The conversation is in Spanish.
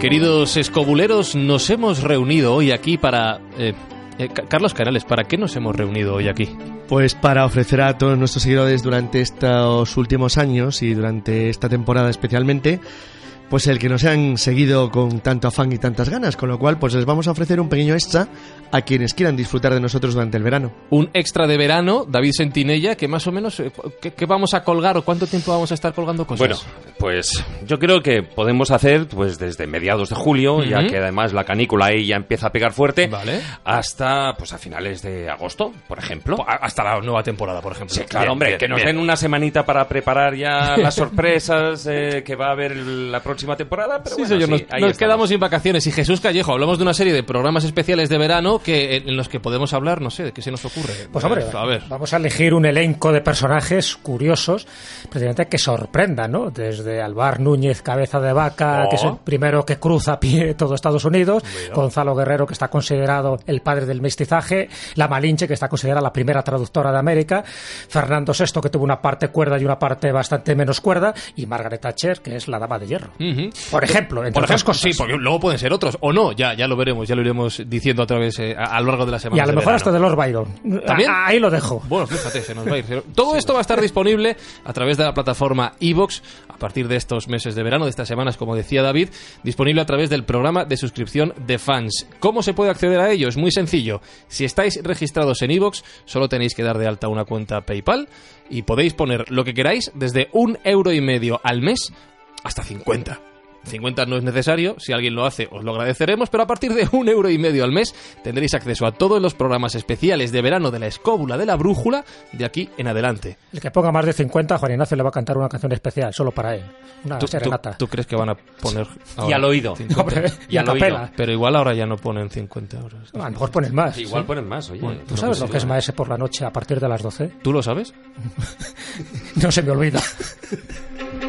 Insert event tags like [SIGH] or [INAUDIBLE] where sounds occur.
Queridos escobuleros, nos hemos reunido hoy aquí para... eh, eh, Ca- Carlos Canales, ¿para qué nos hemos reunido hoy aquí? Pues para ofrecer a todos nuestros seguidores durante estos últimos años y durante esta temporada especialmente, pues el que nos han seguido con tanto afán y tantas ganas, con lo cual pues les vamos a ofrecer un pequeño extra a quienes quieran disfrutar de nosotros durante el verano. Un extra de verano, David Sentinella, que más o menos... eh, ¿qué, qué vamos a colgar o cuánto tiempo vamos a estar colgando cosas? Bueno, pues yo creo que podemos hacer pues desde mediados de julio, ya que además la canícula ahí ya empieza a pegar fuerte, Vale. hasta pues a finales de agosto, por ejemplo. Hasta la nueva temporada, por ejemplo. Sí, claro, Bien, hombre, bien, que nos bien. den una semanita para preparar ya [LAUGHS] las sorpresas eh, que va a haber la próxima temporada, pero Sí, bueno, señor, sí, nos, ahí nos estamos. quedamos sin vacaciones. Y Jesús Callejo, hablamos de una serie de programas especiales de verano que en, en los que podemos hablar, no sé, de qué se nos ocurre. Pues hombre, a ver. vamos a elegir un elenco de personajes curiosos, precisamente que sorprendan, ¿no? Desde Alvar Núñez, cabeza de vaca, Oh. que es el primero que cruza a pie todo Estados Unidos, Gonzalo Guerrero, que está considerado el padre del mestizaje, La Malinche, que está considerada la primera traductora de América, Fernando VI, que tuvo una parte cuerda y una parte bastante menos cuerda, y Margaret Thatcher, que es la dama de hierro. Por ejemplo, entre Por otras ejemplo, cosas. sí, porque luego pueden ser otros. O no, ya, ya lo veremos, ya lo iremos diciendo a través eh, a, a lo largo de la semana. Y a lo mejor hasta de Lord Byron. ¿También? Ah, Ahí lo dejo. Bueno, fíjate, se nos va a ir. Todo esto va a estar disponible a través de la plataforma iVox a partir de estos meses de verano, de estas semanas, como decía David, disponible a través del programa de suscripción de fans. ¿Cómo se puede acceder a ello? Es muy sencillo. Si estáis registrados en iVox, solo tenéis que dar de alta una cuenta PayPal y podéis poner lo que queráis desde un euro y medio al mes hasta 50. 50 no es necesario, si alguien lo hace os lo agradeceremos, pero a partir de un euro y medio al mes tendréis acceso a todos los programas especiales de verano de la escóbula de la brújula de aquí en adelante. El que ponga más de 50, Juan Ignacio le va a cantar una canción especial, solo para él. Una ¿Tú, serenata. tú crees que van a poner... Y al oído. 50? [LAUGHS] Hombre, y a al oído. Pero igual ahora ya no ponen 50 euros. A lo mejor pones más. Igual ponen más, oye. Bueno, ¿Tú sabes lo que es Maese por la noche a partir de las 12? ¿Tú lo sabes? [LAUGHS] No se me olvida. [LAUGHS]